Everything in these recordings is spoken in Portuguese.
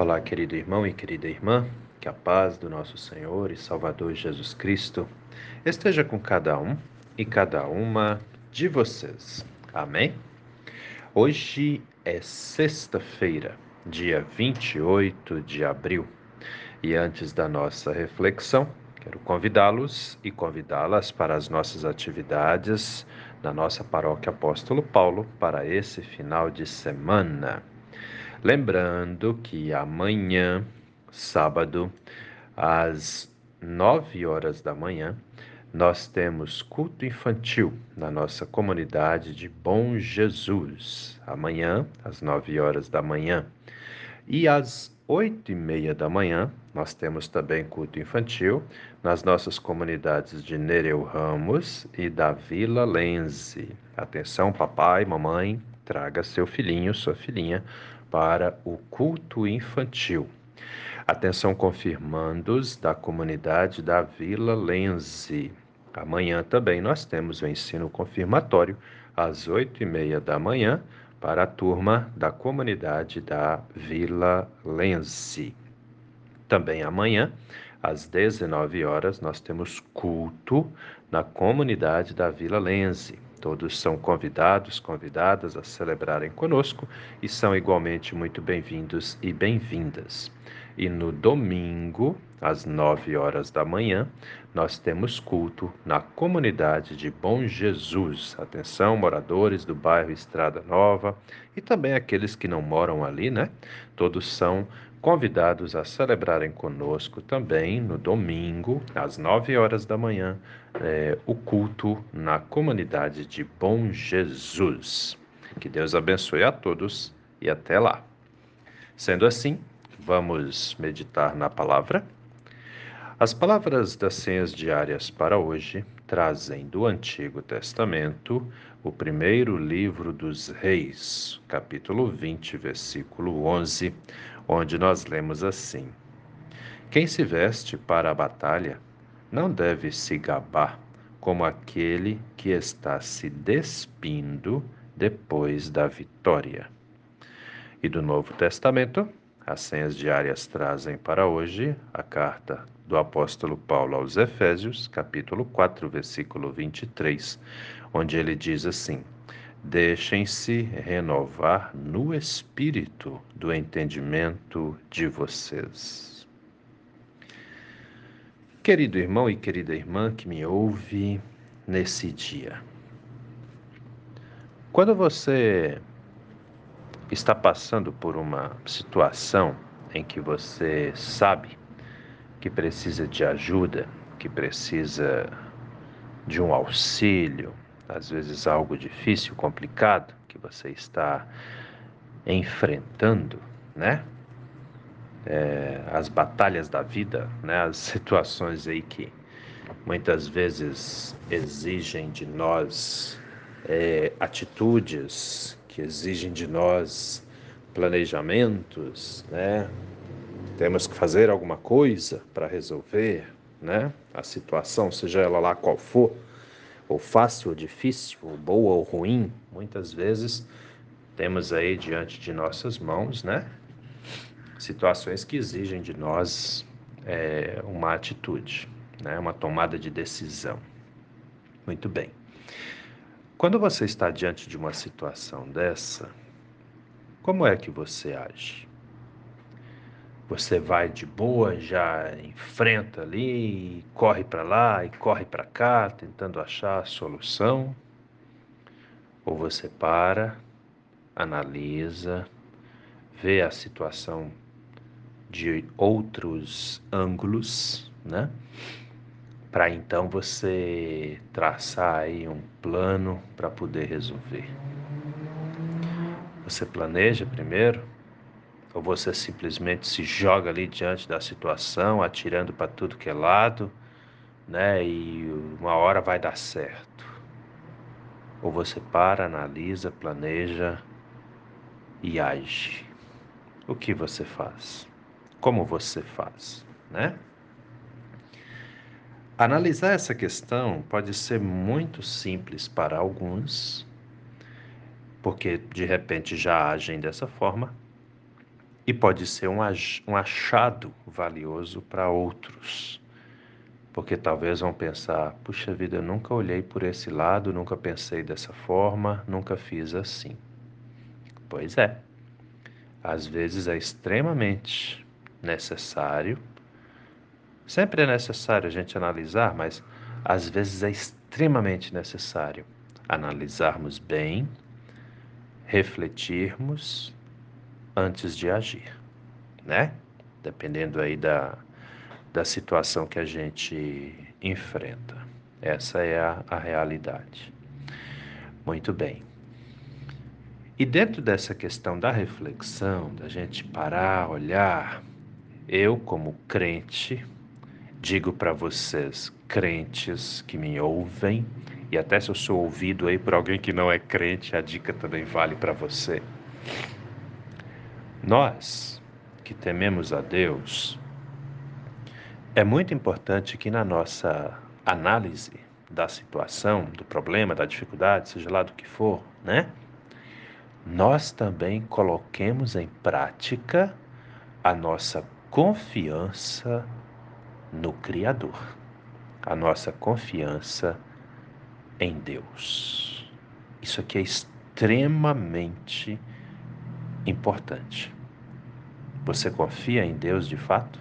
Olá, querido irmão e querida irmã, que a paz do nosso Senhor e Salvador Jesus Cristo esteja com cada um e cada uma de vocês. Amém? Hoje é sexta-feira, dia 28 de abril, e antes da nossa reflexão, quero convidá-los e convidá-las para as nossas atividades na nossa paróquia Apóstolo Paulo para esse final de semana. Lembrando que amanhã, sábado, às nove horas da manhã, nós temos culto infantil na nossa comunidade de Bom Jesus. Amanhã, às nove horas da manhã. E às oito e meia da manhã, nós temos também culto infantil nas nossas comunidades de Nereu Ramos e da Vila Lense. Atenção, papai, mamãe, traga seu filhinho, sua filhinha para o culto infantil. Atenção, confirmandos da comunidade da Vila Lense. Amanhã também nós temos o ensino confirmatório às oito e meia da manhã para a turma da comunidade da Vila Lense. Também amanhã, às 19 horas, nós temos culto na comunidade da Vila Lense. Todos são convidados, convidadas a celebrarem conosco e são igualmente muito bem-vindos e bem-vindas. E no domingo, às nove horas da manhã, nós temos culto na comunidade de Bom Jesus. Atenção, moradores do bairro Estrada Nova e também aqueles que não moram ali, né? Todos são convidados a celebrarem conosco também no domingo, às 9 horas da manhã, é, o culto na comunidade de Bom Jesus. Que Deus abençoe a todos e até lá. Sendo assim, vamos meditar na palavra. As palavras das senhas diárias para hoje trazem do Antigo Testamento o primeiro livro dos Reis, capítulo 20, versículo 11 onde nós lemos assim: Quem se veste para a batalha não deve se gabar como aquele que está se despindo depois da vitória. E do Novo Testamento, as senhas diárias trazem para hoje a carta do apóstolo Paulo aos Efésios, capítulo 4, versículo 23, onde ele diz assim: Deixem-se renovar no espírito do entendimento de vocês. Querido irmão e querida irmã que me ouve nesse dia, quando você está passando por uma situação em que você sabe que precisa de ajuda, que precisa de um auxílio, às vezes algo difícil, complicado que você está enfrentando, né? É, as batalhas da vida, né? As situações aí que muitas vezes exigem de nós é, atitudes, que exigem de nós planejamentos, né? Temos que fazer alguma coisa para resolver, né? A situação, seja ela lá qual for ou fácil ou difícil, ou boa ou ruim, muitas vezes temos aí diante de nossas mãos, né? Situações que exigem de nós é, uma atitude, né? Uma tomada de decisão. Muito bem. Quando você está diante de uma situação dessa, como é que você age? Você vai de boa, já enfrenta ali, corre para lá e corre para cá, tentando achar a solução? Ou você para, analisa, vê a situação de outros ângulos, né? Para então você traçar aí um plano para poder resolver. Você planeja primeiro, ou você simplesmente se joga ali diante da situação, atirando para tudo que é lado, né? E uma hora vai dar certo. Ou você para, analisa, planeja e age. O que você faz? Como você faz, né? Analisar essa questão pode ser muito simples para alguns, porque de repente já agem dessa forma, e pode ser um achado valioso para outros. Porque talvez vão pensar: puxa vida, eu nunca olhei por esse lado, nunca pensei dessa forma, nunca fiz assim. Pois é, às vezes é extremamente necessário, sempre é necessário a gente analisar, mas às vezes é extremamente necessário analisarmos bem, refletirmos antes de agir, né? Dependendo aí da, da situação que a gente enfrenta. Essa é a, a realidade. Muito bem. E dentro dessa questão da reflexão, da gente parar, olhar, eu, como crente, digo para vocês, crentes que me ouvem, e até se eu sou ouvido aí por alguém que não é crente, a dica também vale para você. Nós que tememos a Deus, é muito importante que na nossa análise da situação, do problema, da dificuldade, seja lá do que for, né? Nós também coloquemos em prática a nossa confiança no Criador, a nossa confiança em Deus. Isso aqui é extremamente importante. Você confia em Deus de fato?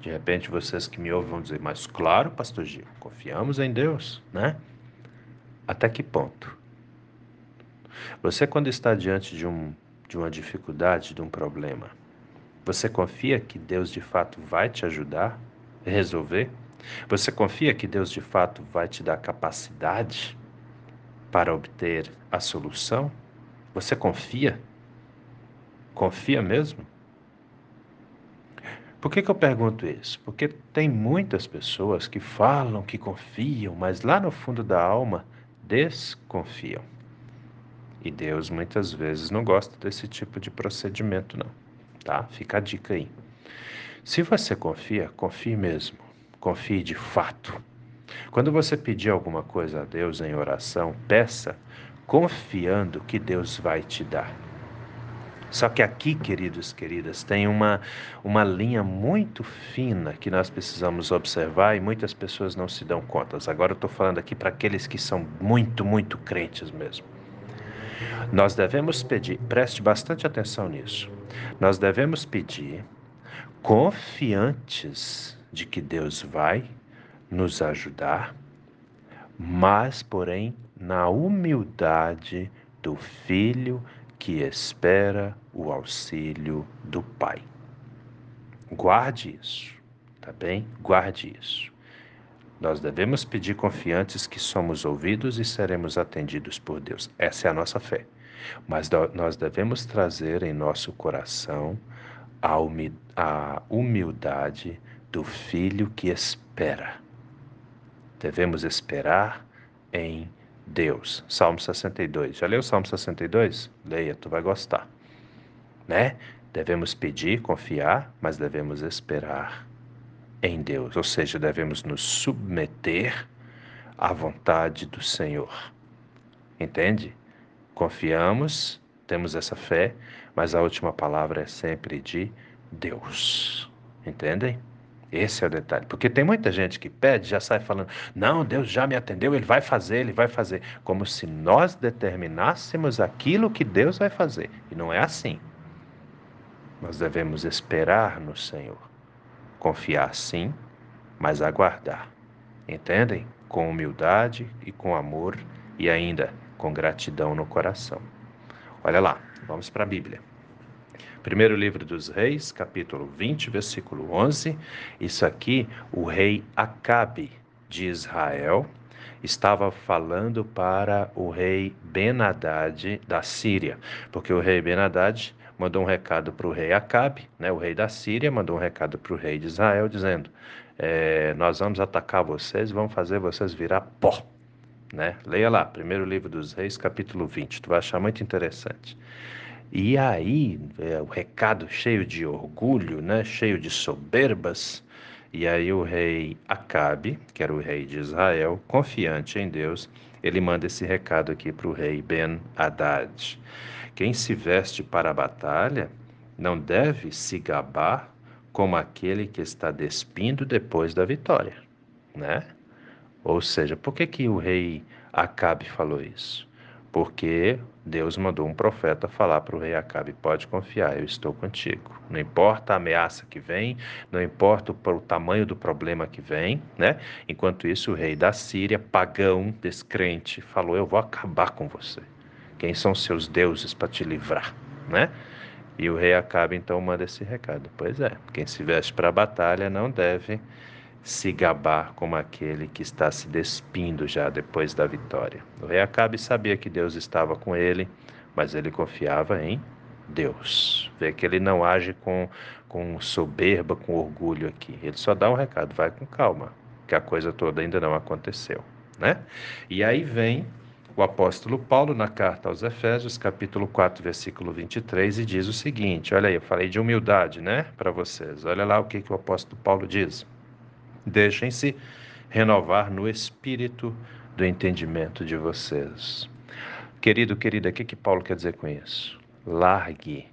De repente vocês que me ouvem vão dizer, mas claro, pastor Gil, confiamos em Deus, né? Até que ponto? Você quando está diante de, um, de uma dificuldade, de um problema, você confia que Deus de fato vai te ajudar a resolver? Você confia que Deus de fato vai te dar capacidade para obter a solução? Você confia? Confia mesmo? Por que, que eu pergunto isso? Porque tem muitas pessoas que falam que confiam, mas lá no fundo da alma desconfiam. E Deus muitas vezes não gosta desse tipo de procedimento, não. Tá? Fica a dica aí. Se você confia, confie mesmo. Confie de fato. Quando você pedir alguma coisa a Deus em oração, peça confiando que Deus vai te dar. Só que aqui, queridos, queridas, tem uma, uma linha muito fina que nós precisamos observar e muitas pessoas não se dão conta. Agora eu estou falando aqui para aqueles que são muito, muito crentes mesmo. Nós devemos pedir, preste bastante atenção nisso. Nós devemos pedir, confiantes de que Deus vai nos ajudar, mas, porém, na humildade do filho que espera o auxílio do Pai. Guarde isso, tá bem? Guarde isso. Nós devemos pedir confiantes que somos ouvidos e seremos atendidos por Deus. Essa é a nossa fé. Mas nós devemos trazer em nosso coração a humildade do filho que espera. Devemos esperar em Deus. Salmo 62. Já leu o Salmo 62? Leia, tu vai gostar. Né? Devemos pedir, confiar, mas devemos esperar em Deus. Ou seja, devemos nos submeter à vontade do Senhor. Entende? Confiamos, temos essa fé, mas a última palavra é sempre de Deus. Entendem? Esse é o detalhe. Porque tem muita gente que pede, já sai falando: não, Deus já me atendeu, ele vai fazer, ele vai fazer. Como se nós determinássemos aquilo que Deus vai fazer. E não é assim. Nós devemos esperar no Senhor. Confiar sim, mas aguardar. Entendem? Com humildade e com amor e ainda com gratidão no coração. Olha lá, vamos para a Bíblia. Primeiro livro dos Reis, capítulo 20, versículo 11. Isso aqui, o rei Acabe de Israel estava falando para o rei Ben-Hadad da Síria, porque o rei Ben-Hadad mandou um recado para o rei Acabe, né, o rei da Síria, mandou um recado para o rei de Israel, dizendo: é, Nós vamos atacar vocês vamos fazer vocês virar pó. Né? Leia lá, primeiro livro dos Reis, capítulo 20, tu vai achar muito interessante. E aí, é, o recado cheio de orgulho, né, cheio de soberbas, e aí o rei Acabe, que era o rei de Israel, confiante em Deus, ele manda esse recado aqui para o rei Ben Haddad. Quem se veste para a batalha não deve se gabar como aquele que está despindo depois da vitória, né? Ou seja, por que, que o rei Acabe falou isso? Porque Deus mandou um profeta falar para o rei Acabe: pode confiar, eu estou contigo. Não importa a ameaça que vem, não importa o, o tamanho do problema que vem, né? Enquanto isso, o rei da Síria, pagão, descrente, falou: eu vou acabar com você. Quem são seus deuses para te livrar, né? E o rei Acabe então manda esse recado: pois é, quem se veste para a batalha não deve se gabar como aquele que está se despindo já depois da vitória. O rei Acabe sabia que Deus estava com ele, mas ele confiava em Deus. Vê que ele não age com, com soberba, com orgulho aqui. Ele só dá um recado, vai com calma, que a coisa toda ainda não aconteceu, né? E aí vem o apóstolo Paulo na carta aos Efésios, capítulo 4, versículo 23, e diz o seguinte: olha aí, eu falei de humildade, né, para vocês. Olha lá o que, que o apóstolo Paulo diz. Deixem-se renovar no espírito do entendimento de vocês. Querido, querida, o que, que Paulo quer dizer com isso? Largue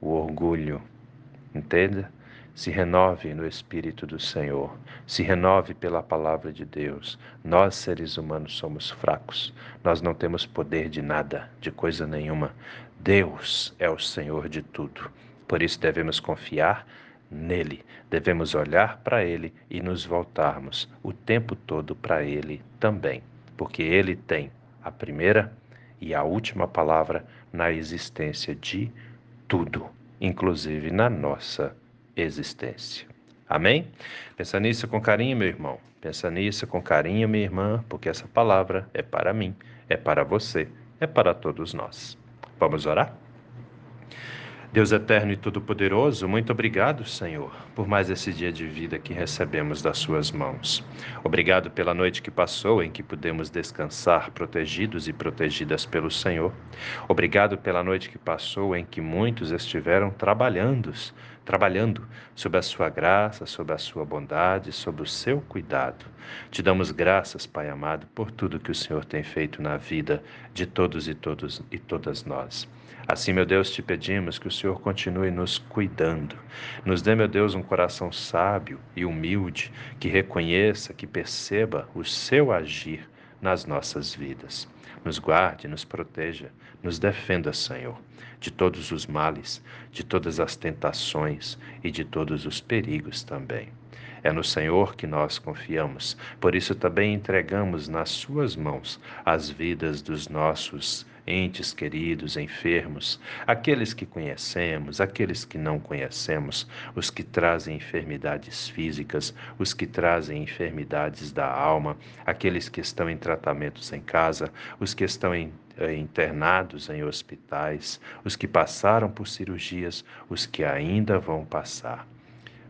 o orgulho, entenda? Se renove no Espírito do Senhor, se renove pela palavra de Deus. Nós, seres humanos, somos fracos, nós não temos poder de nada, de coisa nenhuma. Deus é o Senhor de tudo. Por isso devemos confiar nele, devemos olhar para ele e nos voltarmos o tempo todo para ele também, porque ele tem a primeira e a última palavra na existência de tudo, inclusive na nossa existência. Amém? Pensa nisso com carinho, meu irmão. Pensa nisso com carinho, minha irmã, porque essa palavra é para mim, é para você, é para todos nós. Vamos orar? Deus eterno e todo-poderoso, muito obrigado, Senhor, por mais esse dia de vida que recebemos das Suas mãos. Obrigado pela noite que passou, em que pudemos descansar protegidos e protegidas pelo Senhor. Obrigado pela noite que passou, em que muitos estiveram trabalhando, trabalhando sob a Sua graça, sob a Sua bondade, sob o Seu cuidado. Te damos graças, Pai amado, por tudo que o Senhor tem feito na vida de todos e todos e todas nós. Assim, meu Deus, te pedimos que o Senhor continue nos cuidando. Nos dê, meu Deus, um coração sábio e humilde, que reconheça, que perceba o seu agir nas nossas vidas. Nos guarde, nos proteja, nos defenda, Senhor, de todos os males, de todas as tentações e de todos os perigos também. É no Senhor que nós confiamos, por isso também entregamos nas Suas mãos as vidas dos nossos entes queridos, enfermos, aqueles que conhecemos, aqueles que não conhecemos, os que trazem enfermidades físicas, os que trazem enfermidades da alma, aqueles que estão em tratamentos em casa, os que estão em eh, internados em hospitais, os que passaram por cirurgias, os que ainda vão passar.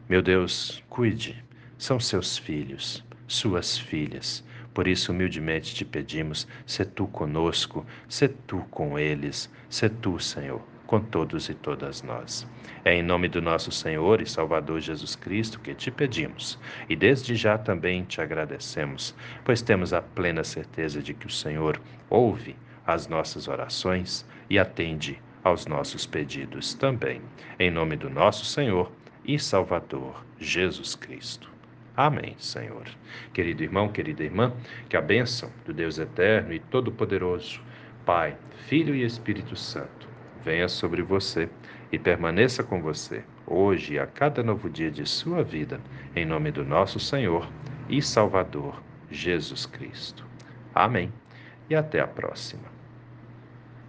Meu Deus, cuide, são seus filhos, suas filhas. Por isso, humildemente te pedimos: se tu conosco, se tu com eles, se tu, Senhor, com todos e todas nós. É em nome do nosso Senhor e Salvador Jesus Cristo que te pedimos, e desde já também te agradecemos, pois temos a plena certeza de que o Senhor ouve as nossas orações e atende aos nossos pedidos também. Em nome do nosso Senhor e Salvador Jesus Cristo. Amém, Senhor. Querido irmão, querida irmã, que a bênção do Deus eterno e todo-poderoso, Pai, Filho e Espírito Santo, venha sobre você e permaneça com você, hoje e a cada novo dia de sua vida, em nome do nosso Senhor e Salvador, Jesus Cristo. Amém. E até a próxima.